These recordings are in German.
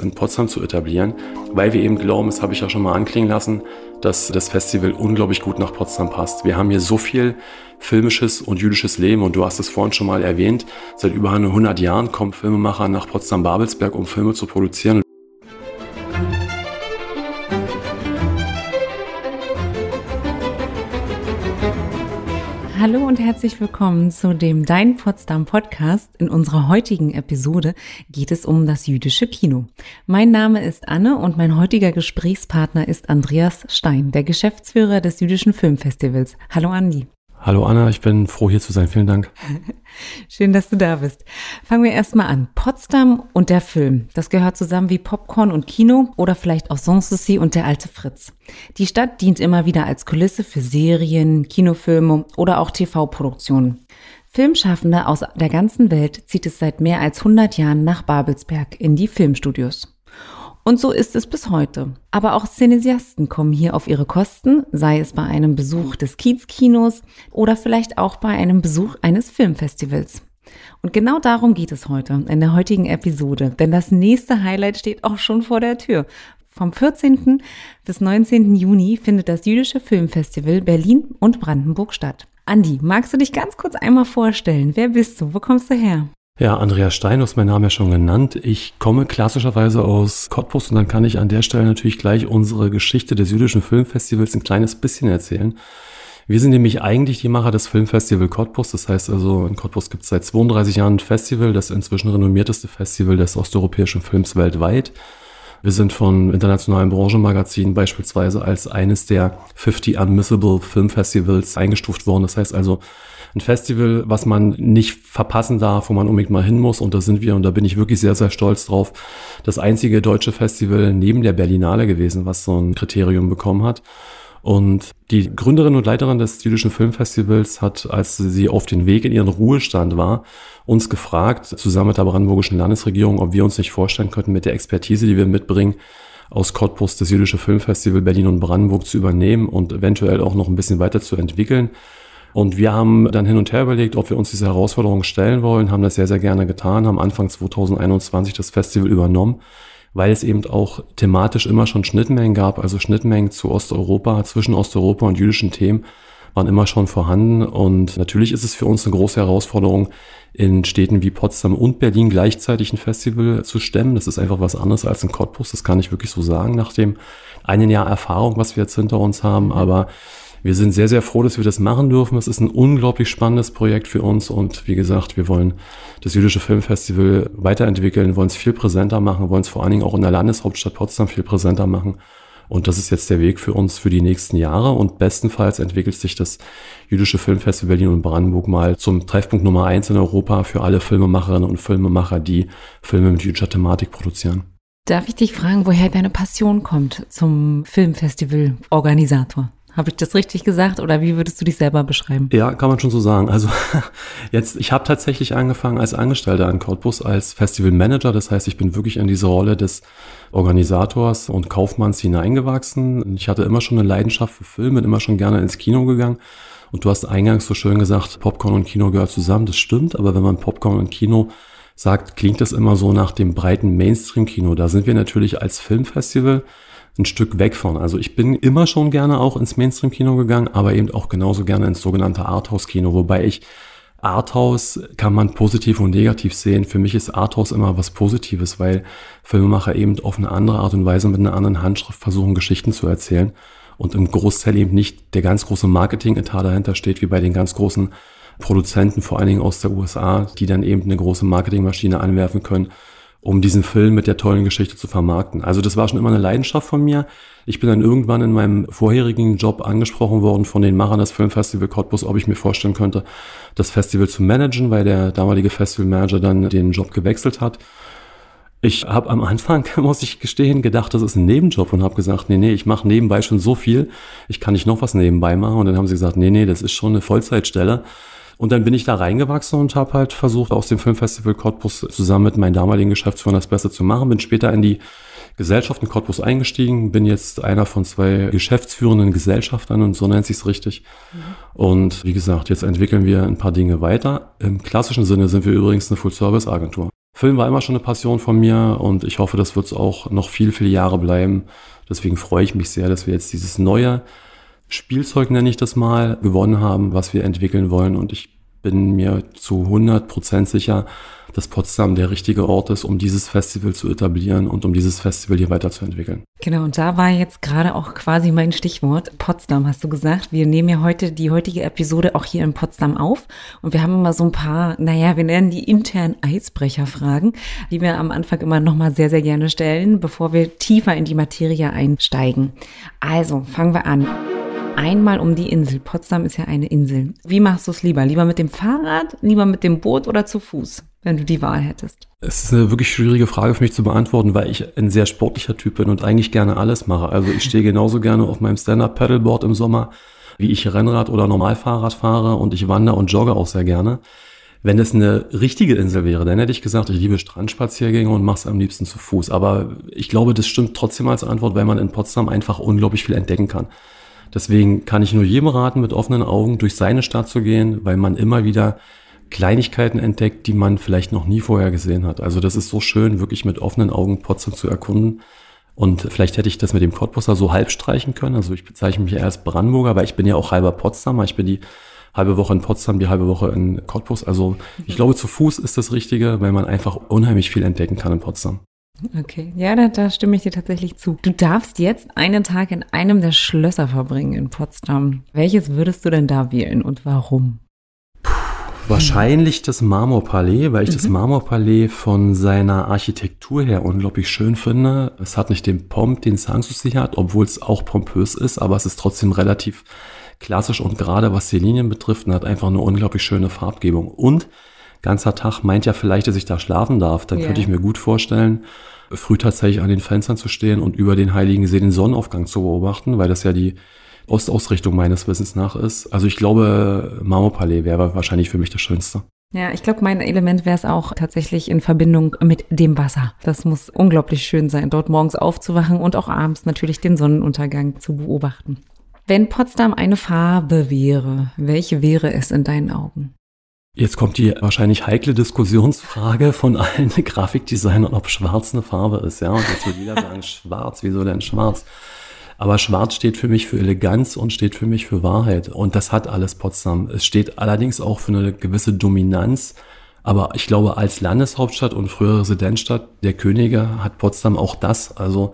in Potsdam zu etablieren, weil wir eben glauben, das habe ich ja schon mal anklingen lassen, dass das Festival unglaublich gut nach Potsdam passt. Wir haben hier so viel filmisches und jüdisches Leben und du hast es vorhin schon mal erwähnt, seit über 100 Jahren kommen Filmemacher nach Potsdam-Babelsberg, um Filme zu produzieren. Hallo und herzlich willkommen zu dem Dein Potsdam Podcast. In unserer heutigen Episode geht es um das jüdische Kino. Mein Name ist Anne und mein heutiger Gesprächspartner ist Andreas Stein, der Geschäftsführer des Jüdischen Filmfestivals. Hallo Andi. Hallo Anna, ich bin froh hier zu sein. Vielen Dank. Schön, dass du da bist. Fangen wir erstmal an. Potsdam und der Film. Das gehört zusammen wie Popcorn und Kino oder vielleicht auch Sanssouci und der alte Fritz. Die Stadt dient immer wieder als Kulisse für Serien, Kinofilme oder auch TV-Produktionen. Filmschaffende aus der ganzen Welt zieht es seit mehr als 100 Jahren nach Babelsberg in die Filmstudios. Und so ist es bis heute. Aber auch Szenesiasten kommen hier auf ihre Kosten, sei es bei einem Besuch des Kiezkinos oder vielleicht auch bei einem Besuch eines Filmfestivals. Und genau darum geht es heute in der heutigen Episode, denn das nächste Highlight steht auch schon vor der Tür. Vom 14. bis 19. Juni findet das Jüdische Filmfestival Berlin und Brandenburg statt. Andi, magst du dich ganz kurz einmal vorstellen? Wer bist du? Wo kommst du her? Ja, Andreas Stein, du hast meinen Namen ja schon genannt. Ich komme klassischerweise aus Cottbus und dann kann ich an der Stelle natürlich gleich unsere Geschichte des jüdischen Filmfestivals ein kleines bisschen erzählen. Wir sind nämlich eigentlich die Macher des Filmfestival Cottbus. Das heißt also, in Cottbus gibt es seit 32 Jahren ein Festival, das inzwischen renommierteste Festival des osteuropäischen Films weltweit. Wir sind von internationalen Branchenmagazinen beispielsweise als eines der 50 Unmissable Film Festivals eingestuft worden. Das heißt also, ein Festival, was man nicht verpassen darf, wo man unbedingt mal hin muss. Und da sind wir, und da bin ich wirklich sehr, sehr stolz drauf, das einzige deutsche Festival neben der Berlinale gewesen, was so ein Kriterium bekommen hat. Und die Gründerin und Leiterin des jüdischen Filmfestivals hat, als sie auf den Weg in ihren Ruhestand war, uns gefragt, zusammen mit der brandenburgischen Landesregierung, ob wir uns nicht vorstellen könnten, mit der Expertise, die wir mitbringen, aus Cottbus das jüdische Filmfestival Berlin und Brandenburg zu übernehmen und eventuell auch noch ein bisschen weiter zu entwickeln. Und wir haben dann hin und her überlegt, ob wir uns diese Herausforderung stellen wollen, haben das sehr, sehr gerne getan, haben Anfang 2021 das Festival übernommen, weil es eben auch thematisch immer schon Schnittmengen gab, also Schnittmengen zu Osteuropa, zwischen Osteuropa und jüdischen Themen waren immer schon vorhanden. Und natürlich ist es für uns eine große Herausforderung, in Städten wie Potsdam und Berlin gleichzeitig ein Festival zu stemmen. Das ist einfach was anderes als in Cottbus. Das kann ich wirklich so sagen, nach dem einen Jahr Erfahrung, was wir jetzt hinter uns haben. Aber wir sind sehr, sehr froh, dass wir das machen dürfen. Es ist ein unglaublich spannendes Projekt für uns und wie gesagt, wir wollen das Jüdische Filmfestival weiterentwickeln, wollen es viel präsenter machen, wollen es vor allen Dingen auch in der Landeshauptstadt Potsdam viel präsenter machen. Und das ist jetzt der Weg für uns für die nächsten Jahre. Und bestenfalls entwickelt sich das Jüdische Filmfestival Berlin und Brandenburg mal zum Treffpunkt Nummer eins in Europa für alle Filmemacherinnen und Filmemacher, die Filme mit jüdischer Thematik produzieren. Darf ich dich fragen, woher deine Passion kommt zum Filmfestival-Organisator? Habe ich das richtig gesagt oder wie würdest du dich selber beschreiben? Ja, kann man schon so sagen. Also jetzt, ich habe tatsächlich angefangen als Angestellter an Cottbus als Festival Manager. Das heißt, ich bin wirklich in diese Rolle des Organisators und Kaufmanns hineingewachsen. Ich hatte immer schon eine Leidenschaft für Filme, bin immer schon gerne ins Kino gegangen. Und du hast eingangs so schön gesagt, Popcorn und Kino gehört zusammen. Das stimmt, aber wenn man Popcorn und Kino sagt, klingt das immer so nach dem breiten Mainstream-Kino. Da sind wir natürlich als Filmfestival ein Stück weg von. Also ich bin immer schon gerne auch ins Mainstream-Kino gegangen, aber eben auch genauso gerne ins sogenannte Arthouse-Kino, wobei ich Arthouse kann man positiv und negativ sehen. Für mich ist Arthouse immer was Positives, weil Filmemacher eben auf eine andere Art und Weise mit einer anderen Handschrift versuchen, Geschichten zu erzählen und im Großteil eben nicht der ganz große Marketing-Etat dahinter steht, wie bei den ganz großen Produzenten, vor allen Dingen aus der USA, die dann eben eine große Marketingmaschine anwerfen können um diesen Film mit der tollen Geschichte zu vermarkten. Also das war schon immer eine Leidenschaft von mir. Ich bin dann irgendwann in meinem vorherigen Job angesprochen worden von den Machern des Filmfestival Cottbus, ob ich mir vorstellen könnte, das Festival zu managen, weil der damalige Festivalmanager dann den Job gewechselt hat. Ich habe am Anfang, muss ich gestehen, gedacht, das ist ein Nebenjob und habe gesagt, nee, nee, ich mache nebenbei schon so viel, ich kann nicht noch was nebenbei machen. Und dann haben sie gesagt, nee, nee, das ist schon eine Vollzeitstelle. Und dann bin ich da reingewachsen und habe halt versucht, aus dem Filmfestival Cottbus zusammen mit meinen damaligen Geschäftsführern das Beste zu machen. Bin später in die Gesellschaft in Cottbus eingestiegen, bin jetzt einer von zwei geschäftsführenden Gesellschaftern und so nennt sich's richtig. Mhm. Und wie gesagt, jetzt entwickeln wir ein paar Dinge weiter. Im klassischen Sinne sind wir übrigens eine Full-Service-Agentur. Film war immer schon eine Passion von mir und ich hoffe, das wird es auch noch viel, viele Jahre bleiben. Deswegen freue ich mich sehr, dass wir jetzt dieses neue Spielzeug, nenne ich das mal, gewonnen haben, was wir entwickeln wollen. Und ich bin mir zu 100 Prozent sicher, dass Potsdam der richtige Ort ist, um dieses Festival zu etablieren und um dieses Festival hier weiterzuentwickeln. Genau, und da war jetzt gerade auch quasi mein Stichwort. Potsdam hast du gesagt. Wir nehmen ja heute die heutige Episode auch hier in Potsdam auf. Und wir haben immer so ein paar, naja, wir nennen die internen Eisbrecherfragen, die wir am Anfang immer nochmal sehr, sehr gerne stellen, bevor wir tiefer in die Materie einsteigen. Also, fangen wir an einmal um die Insel. Potsdam ist ja eine Insel. Wie machst du es lieber? Lieber mit dem Fahrrad, lieber mit dem Boot oder zu Fuß, wenn du die Wahl hättest? Es ist eine wirklich schwierige Frage für mich zu beantworten, weil ich ein sehr sportlicher Typ bin und eigentlich gerne alles mache. Also ich stehe genauso gerne auf meinem Stand-Up-Paddleboard im Sommer, wie ich Rennrad oder Normalfahrrad fahre und ich wandere und jogge auch sehr gerne. Wenn es eine richtige Insel wäre, dann hätte ich gesagt, ich liebe Strandspaziergänge und mache es am liebsten zu Fuß. Aber ich glaube, das stimmt trotzdem als Antwort, weil man in Potsdam einfach unglaublich viel entdecken kann. Deswegen kann ich nur jedem raten, mit offenen Augen durch seine Stadt zu gehen, weil man immer wieder Kleinigkeiten entdeckt, die man vielleicht noch nie vorher gesehen hat. Also das ist so schön, wirklich mit offenen Augen Potsdam zu erkunden. Und vielleicht hätte ich das mit dem Cottbusser so halb streichen können. Also ich bezeichne mich eher als Brandenburger, aber ich bin ja auch halber Potsdamer. Ich bin die halbe Woche in Potsdam, die halbe Woche in Cottbus. Also ich glaube, zu Fuß ist das Richtige, weil man einfach unheimlich viel entdecken kann in Potsdam. Okay, ja, da, da stimme ich dir tatsächlich zu. Du darfst jetzt einen Tag in einem der Schlösser verbringen in Potsdam. Welches würdest du denn da wählen und warum? Puh, wahrscheinlich das Marmorpalais, weil ich mhm. das Marmorpalais von seiner Architektur her unglaublich schön finde. Es hat nicht den Pomp, den Sanssouci hat, obwohl es auch pompös ist, aber es ist trotzdem relativ klassisch und gerade was die Linien betrifft und hat einfach eine unglaublich schöne Farbgebung. Und ganzer Tag meint ja vielleicht, dass ich da schlafen darf. Dann yeah. könnte ich mir gut vorstellen, früh tatsächlich an den Fenstern zu stehen und über den Heiligen See den Sonnenaufgang zu beobachten, weil das ja die Ostausrichtung meines Wissens nach ist. Also ich glaube, Marmorpalais wäre wahrscheinlich für mich das Schönste. Ja, ich glaube, mein Element wäre es auch tatsächlich in Verbindung mit dem Wasser. Das muss unglaublich schön sein, dort morgens aufzuwachen und auch abends natürlich den Sonnenuntergang zu beobachten. Wenn Potsdam eine Farbe wäre, welche wäre es in deinen Augen? Jetzt kommt die wahrscheinlich heikle Diskussionsfrage von allen Grafikdesignern, ob schwarz eine Farbe ist. Ja, und jetzt wird jeder sagen, schwarz, wieso denn schwarz? Aber schwarz steht für mich für Eleganz und steht für mich für Wahrheit. Und das hat alles Potsdam. Es steht allerdings auch für eine gewisse Dominanz. Aber ich glaube, als Landeshauptstadt und frühere Residenzstadt der Könige hat Potsdam auch das. Also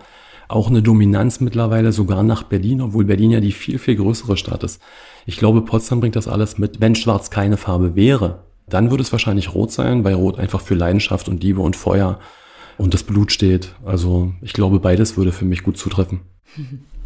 auch eine Dominanz mittlerweile sogar nach Berlin, obwohl Berlin ja die viel, viel größere Stadt ist. Ich glaube, Potsdam bringt das alles mit. Wenn Schwarz keine Farbe wäre, dann würde es wahrscheinlich Rot sein, weil Rot einfach für Leidenschaft und Liebe und Feuer und das Blut steht. Also ich glaube, beides würde für mich gut zutreffen.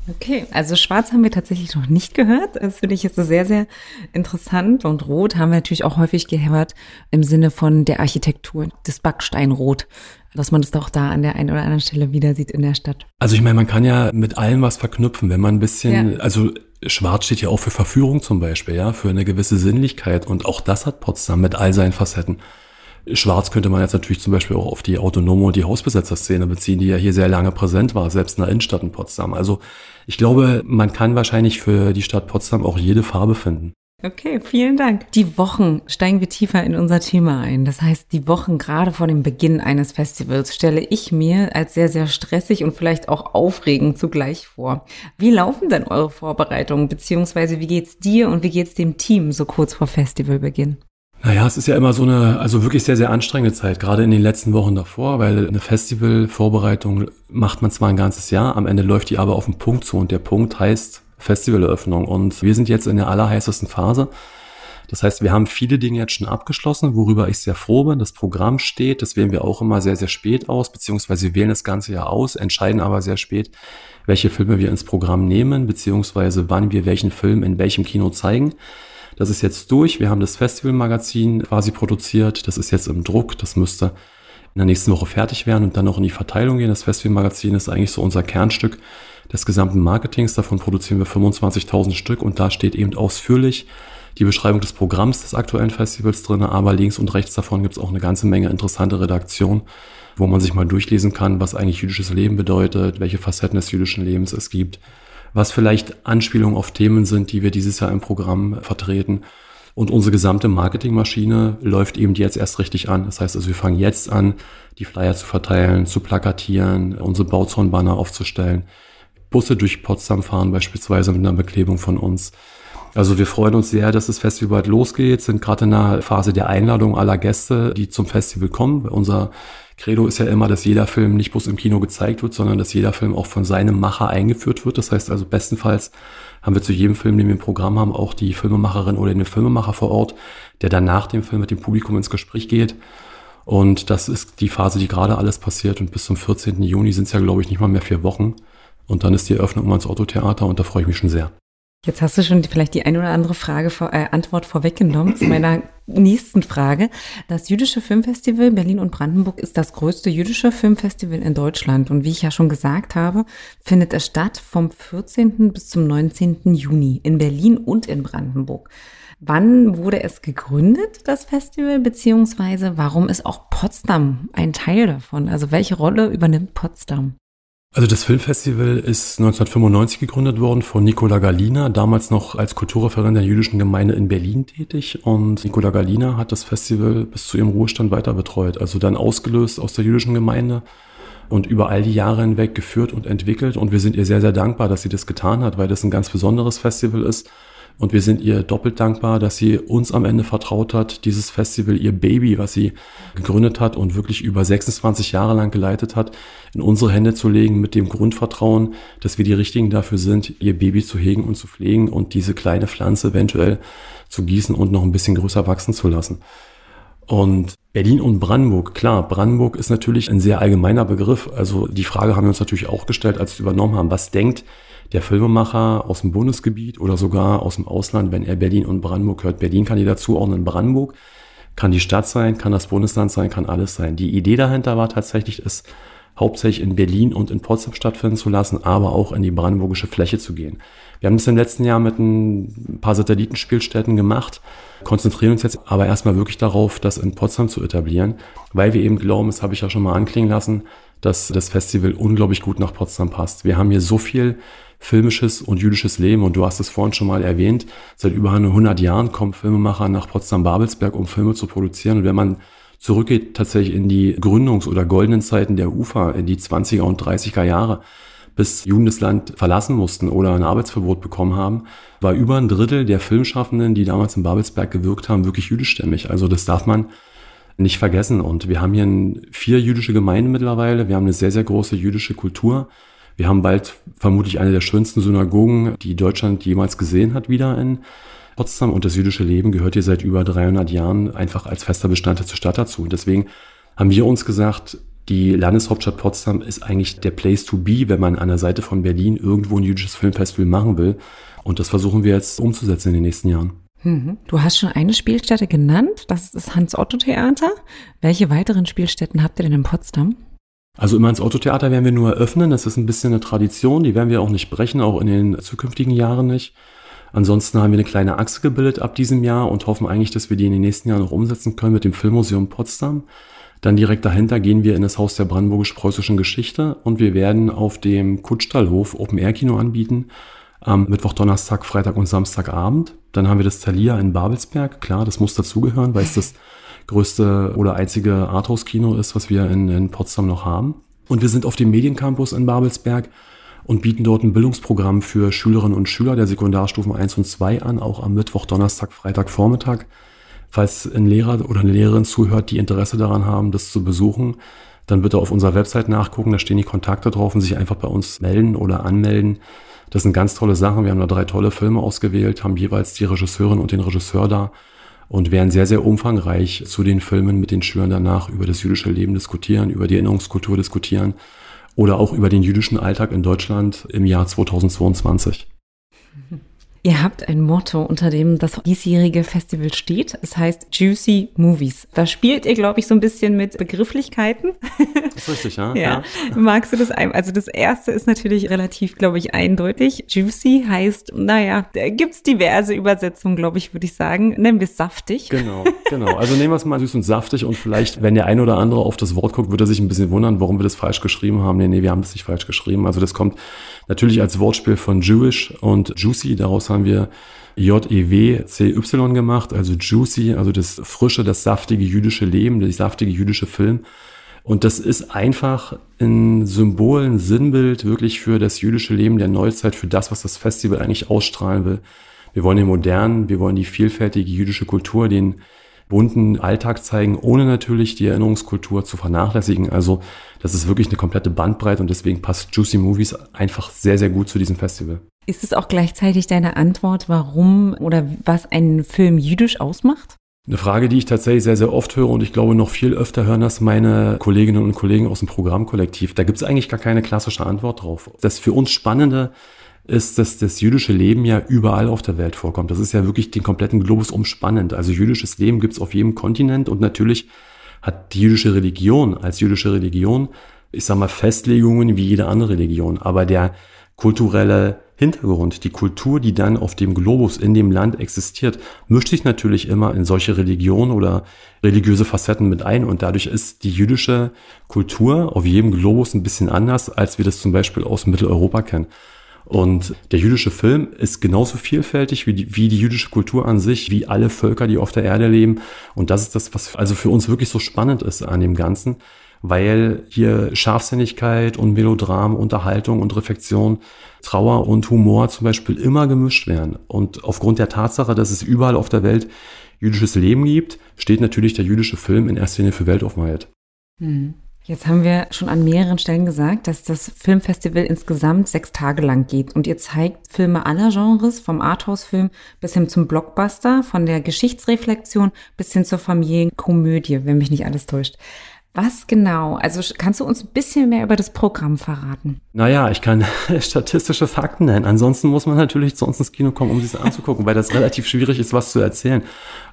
Okay, also schwarz haben wir tatsächlich noch nicht gehört. Das finde ich jetzt sehr, sehr interessant. Und rot haben wir natürlich auch häufig gehört im Sinne von der Architektur, das Backsteinrot, dass man das auch da an der einen oder anderen Stelle wieder sieht in der Stadt. Also ich meine, man kann ja mit allem was verknüpfen, wenn man ein bisschen, ja. also Schwarz steht ja auch für Verführung zum Beispiel, ja, für eine gewisse Sinnlichkeit. Und auch das hat Potsdam mit all seinen Facetten. Schwarz könnte man jetzt natürlich zum Beispiel auch auf die autonome und die Hausbesetzerszene beziehen, die ja hier sehr lange präsent war, selbst in der Innenstadt in Potsdam. Also ich glaube, man kann wahrscheinlich für die Stadt Potsdam auch jede Farbe finden. Okay, vielen Dank. Die Wochen steigen wir tiefer in unser Thema ein. Das heißt, die Wochen gerade vor dem Beginn eines Festivals stelle ich mir als sehr, sehr stressig und vielleicht auch aufregend zugleich vor. Wie laufen denn eure Vorbereitungen, beziehungsweise wie geht's dir und wie geht's dem Team so kurz vor Festivalbeginn? Naja, es ist ja immer so eine, also wirklich sehr, sehr anstrengende Zeit, gerade in den letzten Wochen davor, weil eine Festivalvorbereitung macht man zwar ein ganzes Jahr, am Ende läuft die aber auf den Punkt zu und der Punkt heißt Festivaleröffnung. Und wir sind jetzt in der allerheißesten Phase. Das heißt, wir haben viele Dinge jetzt schon abgeschlossen, worüber ich sehr froh bin. Das Programm steht, das wählen wir auch immer sehr, sehr spät aus, beziehungsweise wählen das ganze Jahr aus, entscheiden aber sehr spät, welche Filme wir ins Programm nehmen, beziehungsweise wann wir welchen Film in welchem Kino zeigen. Das ist jetzt durch. Wir haben das Festivalmagazin quasi produziert. Das ist jetzt im Druck. Das müsste in der nächsten Woche fertig werden und dann noch in die Verteilung gehen. Das Festivalmagazin ist eigentlich so unser Kernstück des gesamten Marketings. Davon produzieren wir 25.000 Stück und da steht eben ausführlich die Beschreibung des Programms des aktuellen Festivals drin, aber links und rechts davon gibt es auch eine ganze Menge interessante Redaktion, wo man sich mal durchlesen kann, was eigentlich jüdisches Leben bedeutet, welche Facetten des jüdischen Lebens es gibt, was vielleicht Anspielungen auf Themen sind, die wir dieses Jahr im Programm vertreten Und unsere gesamte Marketingmaschine läuft eben jetzt erst richtig an. Das heißt also, wir fangen jetzt an, die Flyer zu verteilen, zu plakatieren, unsere Bauzaunbanner aufzustellen. Busse durch Potsdam fahren beispielsweise mit einer Beklebung von uns. Also wir freuen uns sehr, dass das Festival bald losgeht, sind gerade in der Phase der Einladung aller Gäste, die zum Festival kommen. Unser Credo ist ja immer, dass jeder Film nicht bloß im Kino gezeigt wird, sondern dass jeder Film auch von seinem Macher eingeführt wird. Das heißt also bestenfalls haben wir zu jedem Film, den wir im Programm haben, auch die Filmemacherin oder den Filmemacher vor Ort, der dann nach dem Film mit dem Publikum ins Gespräch geht. Und das ist die Phase, die gerade alles passiert. Und bis zum 14. Juni sind es ja, glaube ich, nicht mal mehr vier Wochen. Und dann ist die Eröffnung mal ins Autotheater und da freue ich mich schon sehr. Jetzt hast du schon vielleicht die ein oder andere Frage vor, äh, Antwort vorweggenommen zu meiner nächsten Frage. Das Jüdische Filmfestival Berlin und Brandenburg ist das größte jüdische Filmfestival in Deutschland. Und wie ich ja schon gesagt habe, findet es statt vom 14. bis zum 19. Juni in Berlin und in Brandenburg. Wann wurde es gegründet, das Festival, beziehungsweise warum ist auch Potsdam ein Teil davon? Also welche Rolle übernimmt Potsdam? Also das Filmfestival ist 1995 gegründet worden von Nicola Galina, damals noch als Kulturreferent der jüdischen Gemeinde in Berlin tätig. Und Nicola Galina hat das Festival bis zu ihrem Ruhestand weiter betreut. Also dann ausgelöst aus der jüdischen Gemeinde und über all die Jahre hinweg geführt und entwickelt. Und wir sind ihr sehr, sehr dankbar, dass sie das getan hat, weil das ein ganz besonderes Festival ist und wir sind ihr doppelt dankbar, dass sie uns am Ende vertraut hat, dieses Festival, ihr Baby, was sie gegründet hat und wirklich über 26 Jahre lang geleitet hat, in unsere Hände zu legen mit dem Grundvertrauen, dass wir die Richtigen dafür sind, ihr Baby zu hegen und zu pflegen und diese kleine Pflanze eventuell zu gießen und noch ein bisschen größer wachsen zu lassen. Und Berlin und Brandenburg, klar, Brandenburg ist natürlich ein sehr allgemeiner Begriff. Also die Frage haben wir uns natürlich auch gestellt, als wir übernommen haben. Was denkt der Filmemacher aus dem Bundesgebiet oder sogar aus dem Ausland, wenn er Berlin und Brandenburg hört. Berlin kann die dazuordnen, Brandenburg kann die Stadt sein, kann das Bundesland sein, kann alles sein. Die Idee dahinter war tatsächlich, es hauptsächlich in Berlin und in Potsdam stattfinden zu lassen, aber auch in die brandenburgische Fläche zu gehen. Wir haben das im letzten Jahr mit ein paar Satellitenspielstätten gemacht, konzentrieren uns jetzt aber erstmal wirklich darauf, das in Potsdam zu etablieren, weil wir eben glauben, das habe ich ja schon mal anklingen lassen, dass das Festival unglaublich gut nach Potsdam passt. Wir haben hier so viel filmisches und jüdisches Leben. Und du hast es vorhin schon mal erwähnt, seit über 100 Jahren kommen Filmemacher nach Potsdam-Babelsberg, um Filme zu produzieren. Und wenn man zurückgeht tatsächlich in die Gründungs- oder goldenen Zeiten der UFA, in die 20er und 30er Jahre, bis Juden das Land verlassen mussten oder ein Arbeitsverbot bekommen haben, war über ein Drittel der Filmschaffenden, die damals in Babelsberg gewirkt haben, wirklich jüdischstämmig. Also das darf man nicht vergessen. Und wir haben hier vier jüdische Gemeinden mittlerweile. Wir haben eine sehr, sehr große jüdische Kultur. Wir haben bald vermutlich eine der schönsten Synagogen, die Deutschland jemals gesehen hat, wieder in Potsdam. Und das jüdische Leben gehört hier seit über 300 Jahren einfach als fester Bestandteil zur Stadt dazu. Und deswegen haben wir uns gesagt, die Landeshauptstadt Potsdam ist eigentlich der Place to be, wenn man an der Seite von Berlin irgendwo ein jüdisches Filmfestival machen will. Und das versuchen wir jetzt umzusetzen in den nächsten Jahren. Mhm. Du hast schon eine Spielstätte genannt, das ist das Hans-Otto-Theater. Welche weiteren Spielstätten habt ihr denn in Potsdam? Also immer ins Autotheater werden wir nur eröffnen. Das ist ein bisschen eine Tradition, die werden wir auch nicht brechen, auch in den zukünftigen Jahren nicht. Ansonsten haben wir eine kleine Achse gebildet ab diesem Jahr und hoffen eigentlich, dass wir die in den nächsten Jahren noch umsetzen können mit dem Filmmuseum Potsdam. Dann direkt dahinter gehen wir in das Haus der brandenburgisch-preußischen Geschichte und wir werden auf dem Kutschstallhof Open-Air-Kino anbieten am Mittwoch, Donnerstag, Freitag und Samstagabend. Dann haben wir das Thalia in Babelsberg. Klar, das muss dazugehören, weil es das größte oder einzige Arthouse-Kino ist, was wir in, in Potsdam noch haben. Und wir sind auf dem Mediencampus in Babelsberg und bieten dort ein Bildungsprogramm für Schülerinnen und Schüler der Sekundarstufen 1 und 2 an, auch am Mittwoch, Donnerstag, Freitag, Vormittag. Falls ein Lehrer oder eine Lehrerin zuhört, die Interesse daran haben, das zu besuchen, dann bitte auf unserer Website nachgucken, da stehen die Kontakte drauf und sich einfach bei uns melden oder anmelden. Das sind ganz tolle Sachen. Wir haben da drei tolle Filme ausgewählt, haben jeweils die Regisseurin und den Regisseur da und werden sehr, sehr umfangreich zu den Filmen mit den Schülern danach über das jüdische Leben diskutieren, über die Erinnerungskultur diskutieren oder auch über den jüdischen Alltag in Deutschland im Jahr 2022. Ihr habt ein Motto, unter dem das diesjährige Festival steht. Es heißt Juicy Movies. Da spielt ihr, glaube ich, so ein bisschen mit Begrifflichkeiten. Das ist richtig, ja. ja. ja. Magst du das ein? Also das erste ist natürlich relativ, glaube ich, eindeutig. Juicy heißt, naja, da gibt's diverse Übersetzungen, glaube ich, würde ich sagen. Nennen wir es saftig. Genau, genau. Also nehmen wir es mal süß und saftig und vielleicht, wenn der ein oder andere auf das Wort guckt, wird er sich ein bisschen wundern, warum wir das falsch geschrieben haben. Nee, nee, wir haben das nicht falsch geschrieben. Also das kommt natürlich als Wortspiel von Jewish und Juicy. Daraus haben wir J-E-W-C-Y gemacht, also Juicy, also das frische, das saftige jüdische Leben, der saftige jüdische Film. Und das ist einfach ein Symbol, ein Sinnbild wirklich für das jüdische Leben der Neuzeit, für das, was das Festival eigentlich ausstrahlen will. Wir wollen den modernen, wir wollen die vielfältige jüdische Kultur, den bunten Alltag zeigen, ohne natürlich die Erinnerungskultur zu vernachlässigen. Also das ist wirklich eine komplette Bandbreite und deswegen passt Juicy Movies einfach sehr, sehr gut zu diesem Festival. Ist es auch gleichzeitig deine Antwort, warum oder was einen Film jüdisch ausmacht? Eine Frage, die ich tatsächlich sehr, sehr oft höre und ich glaube noch viel öfter hören das meine Kolleginnen und Kollegen aus dem Programmkollektiv. Da gibt es eigentlich gar keine klassische Antwort drauf. Das für uns Spannende ist, dass das jüdische Leben ja überall auf der Welt vorkommt. Das ist ja wirklich den kompletten Globus umspannend. Also jüdisches Leben gibt es auf jedem Kontinent und natürlich hat die jüdische Religion als jüdische Religion, ich sag mal, Festlegungen wie jede andere Religion. Aber der kulturelle Hintergrund, die Kultur, die dann auf dem Globus in dem Land existiert, mischt sich natürlich immer in solche Religionen oder religiöse Facetten mit ein und dadurch ist die jüdische Kultur auf jedem Globus ein bisschen anders, als wir das zum Beispiel aus Mitteleuropa kennen. Und der jüdische Film ist genauso vielfältig wie die, wie die jüdische Kultur an sich, wie alle Völker, die auf der Erde leben. Und das ist das, was also für uns wirklich so spannend ist an dem Ganzen, weil hier Scharfsinnigkeit und Melodram, Unterhaltung und Reflexion, Trauer und Humor zum Beispiel immer gemischt werden. Und aufgrund der Tatsache, dass es überall auf der Welt jüdisches Leben gibt, steht natürlich der jüdische Film in erster Linie für Weltoffenheit. Hm. Jetzt haben wir schon an mehreren Stellen gesagt, dass das Filmfestival insgesamt sechs Tage lang geht und ihr zeigt Filme aller Genres, vom Arthouse-Film bis hin zum Blockbuster, von der Geschichtsreflexion bis hin zur Familienkomödie, wenn mich nicht alles täuscht. Was genau? Also kannst du uns ein bisschen mehr über das Programm verraten? Naja, ich kann statistische Fakten nennen. Ansonsten muss man natürlich zu uns ins Kino kommen, um sich anzugucken, weil das relativ schwierig ist, was zu erzählen.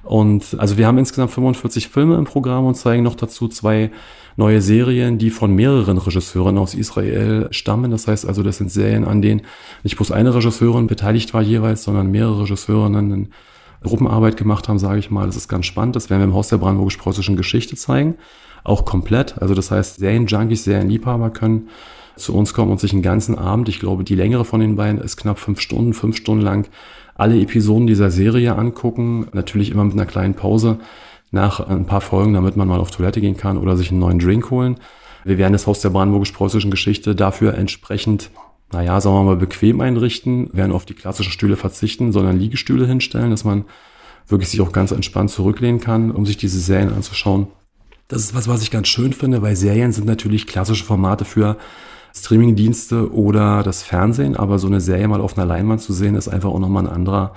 Und also wir haben insgesamt 45 Filme im Programm und zeigen noch dazu zwei neue Serien, die von mehreren Regisseuren aus Israel stammen. Das heißt also, das sind Serien, an denen nicht bloß eine Regisseurin beteiligt war jeweils, sondern mehrere Regisseurinnen Gruppenarbeit gemacht haben, sage ich mal. Das ist ganz spannend. Das werden wir im Haus der brandenburgisch-preußischen Geschichte zeigen auch komplett. Also das heißt, Serienjunkies, Serienliebhaber können zu uns kommen und sich einen ganzen Abend, ich glaube, die längere von den beiden ist knapp fünf Stunden, fünf Stunden lang alle Episoden dieser Serie angucken. Natürlich immer mit einer kleinen Pause nach ein paar Folgen, damit man mal auf Toilette gehen kann oder sich einen neuen Drink holen. Wir werden das Haus der brandenburgisch-preußischen Geschichte dafür entsprechend, naja, sagen wir mal, bequem einrichten, werden auf die klassischen Stühle verzichten, sondern Liegestühle hinstellen, dass man wirklich sich auch ganz entspannt zurücklehnen kann, um sich diese Serien anzuschauen. Das ist was, was ich ganz schön finde, weil Serien sind natürlich klassische Formate für Streamingdienste oder das Fernsehen, aber so eine Serie mal auf einer Leinwand zu sehen, ist einfach auch nochmal ein anderer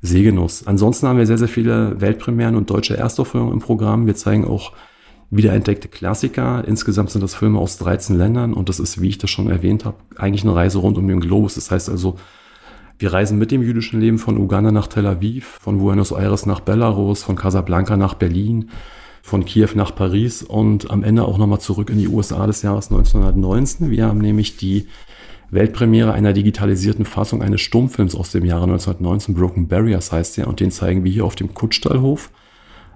Sehgenuss. Ansonsten haben wir sehr, sehr viele Weltpremieren und deutsche Erstaufführungen im Programm. Wir zeigen auch wiederentdeckte Klassiker. Insgesamt sind das Filme aus 13 Ländern und das ist, wie ich das schon erwähnt habe, eigentlich eine Reise rund um den Globus. Das heißt also, wir reisen mit dem jüdischen Leben von Uganda nach Tel Aviv, von Buenos Aires nach Belarus, von Casablanca nach Berlin, von Kiew nach Paris und am Ende auch nochmal zurück in die USA des Jahres 1919. Wir haben nämlich die Weltpremiere einer digitalisierten Fassung eines Stummfilms aus dem Jahre 1919, Broken Barriers heißt der, und den zeigen wir hier auf dem Kutschstallhof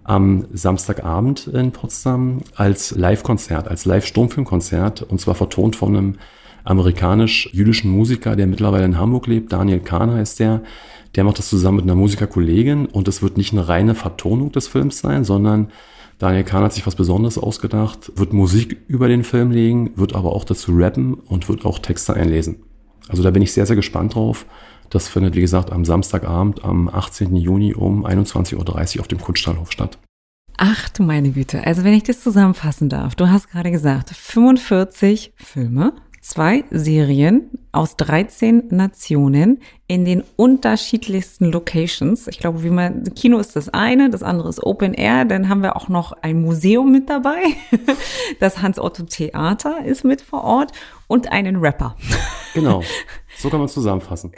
am Samstagabend in Potsdam als Live-Konzert, als Live-Stummfilmkonzert, und zwar vertont von einem amerikanisch-jüdischen Musiker, der mittlerweile in Hamburg lebt, Daniel Kahn heißt der. Der macht das zusammen mit einer Musikerkollegin und es wird nicht eine reine Vertonung des Films sein, sondern Daniel Kahn hat sich was Besonderes ausgedacht, wird Musik über den Film legen, wird aber auch dazu rappen und wird auch Texte einlesen. Also da bin ich sehr, sehr gespannt drauf. Das findet, wie gesagt, am Samstagabend, am 18. Juni um 21.30 Uhr auf dem Kunststallhof statt. Ach du meine Güte. Also wenn ich das zusammenfassen darf, du hast gerade gesagt, 45 Filme, zwei Serien aus 13 Nationen in den unterschiedlichsten Locations. Ich glaube, wie man, Kino ist das eine, das andere ist Open Air. Dann haben wir auch noch ein Museum mit dabei. Das Hans-Otto Theater ist mit vor Ort und einen Rapper. Genau. So kann man es zusammenfassen.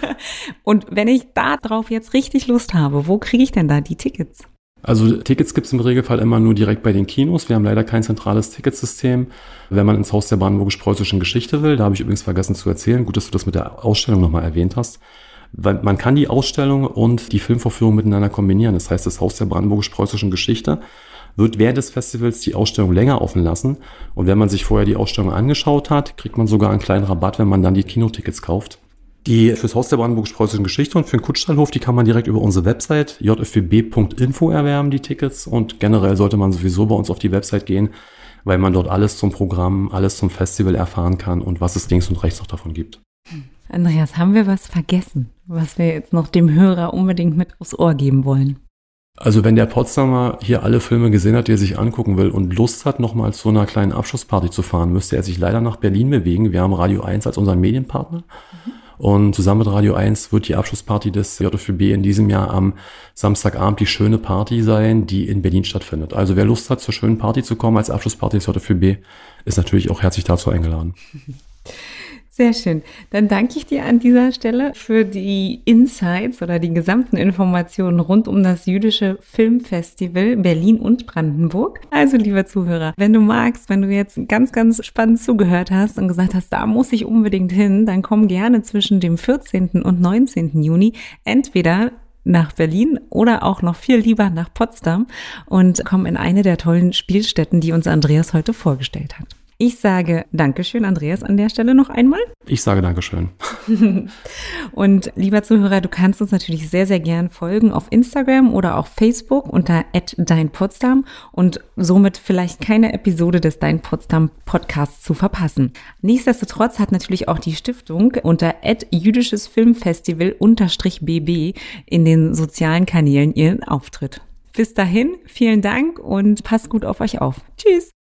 und wenn ich da drauf jetzt richtig Lust habe, wo kriege ich denn da die Tickets? Also Tickets gibt es im Regelfall immer nur direkt bei den Kinos. Wir haben leider kein zentrales Ticketsystem. Wenn man ins Haus der Brandenburgisch-Preußischen Geschichte will, da habe ich übrigens vergessen zu erzählen, gut, dass du das mit der Ausstellung nochmal erwähnt hast. Man kann die Ausstellung und die Filmvorführung miteinander kombinieren. Das heißt, das Haus der Brandenburgisch-Preußischen Geschichte wird während des Festivals die Ausstellung länger offen lassen. Und wenn man sich vorher die Ausstellung angeschaut hat, kriegt man sogar einen kleinen Rabatt, wenn man dann die Kinotickets kauft. Die fürs Haus der Brandenburg-Preußischen Geschichte und für den Kutschstallhof, die kann man direkt über unsere Website jfwb.info erwerben, die Tickets. Und generell sollte man sowieso bei uns auf die Website gehen, weil man dort alles zum Programm, alles zum Festival erfahren kann und was es links und rechts noch davon gibt. Andreas, haben wir was vergessen, was wir jetzt noch dem Hörer unbedingt mit aufs Ohr geben wollen? Also wenn der Potsdamer hier alle Filme gesehen hat, die er sich angucken will und Lust hat, nochmal zu einer kleinen Abschlussparty zu fahren, müsste er sich leider nach Berlin bewegen. Wir haben Radio 1 als unseren Medienpartner. Mhm. Und zusammen mit Radio 1 wird die Abschlussparty des JFB in diesem Jahr am Samstagabend die schöne Party sein, die in Berlin stattfindet. Also wer Lust hat, zur schönen Party zu kommen als Abschlussparty des JFB, ist natürlich auch herzlich dazu eingeladen. Sehr schön. Dann danke ich dir an dieser Stelle für die Insights oder die gesamten Informationen rund um das jüdische Filmfestival Berlin und Brandenburg. Also, lieber Zuhörer, wenn du magst, wenn du jetzt ganz, ganz spannend zugehört hast und gesagt hast, da muss ich unbedingt hin, dann komm gerne zwischen dem 14. und 19. Juni entweder nach Berlin oder auch noch viel lieber nach Potsdam und komm in eine der tollen Spielstätten, die uns Andreas heute vorgestellt hat. Ich sage Dankeschön, Andreas, an der Stelle noch einmal. Ich sage Dankeschön. Und lieber Zuhörer, du kannst uns natürlich sehr, sehr gern folgen auf Instagram oder auf Facebook unter @deinpotsdam und somit vielleicht keine Episode des Dein Potsdam Podcasts zu verpassen. Nichtsdestotrotz hat natürlich auch die Stiftung unter jüdisches Filmfestival bb in den sozialen Kanälen ihren Auftritt. Bis dahin, vielen Dank und passt gut auf euch auf. Tschüss.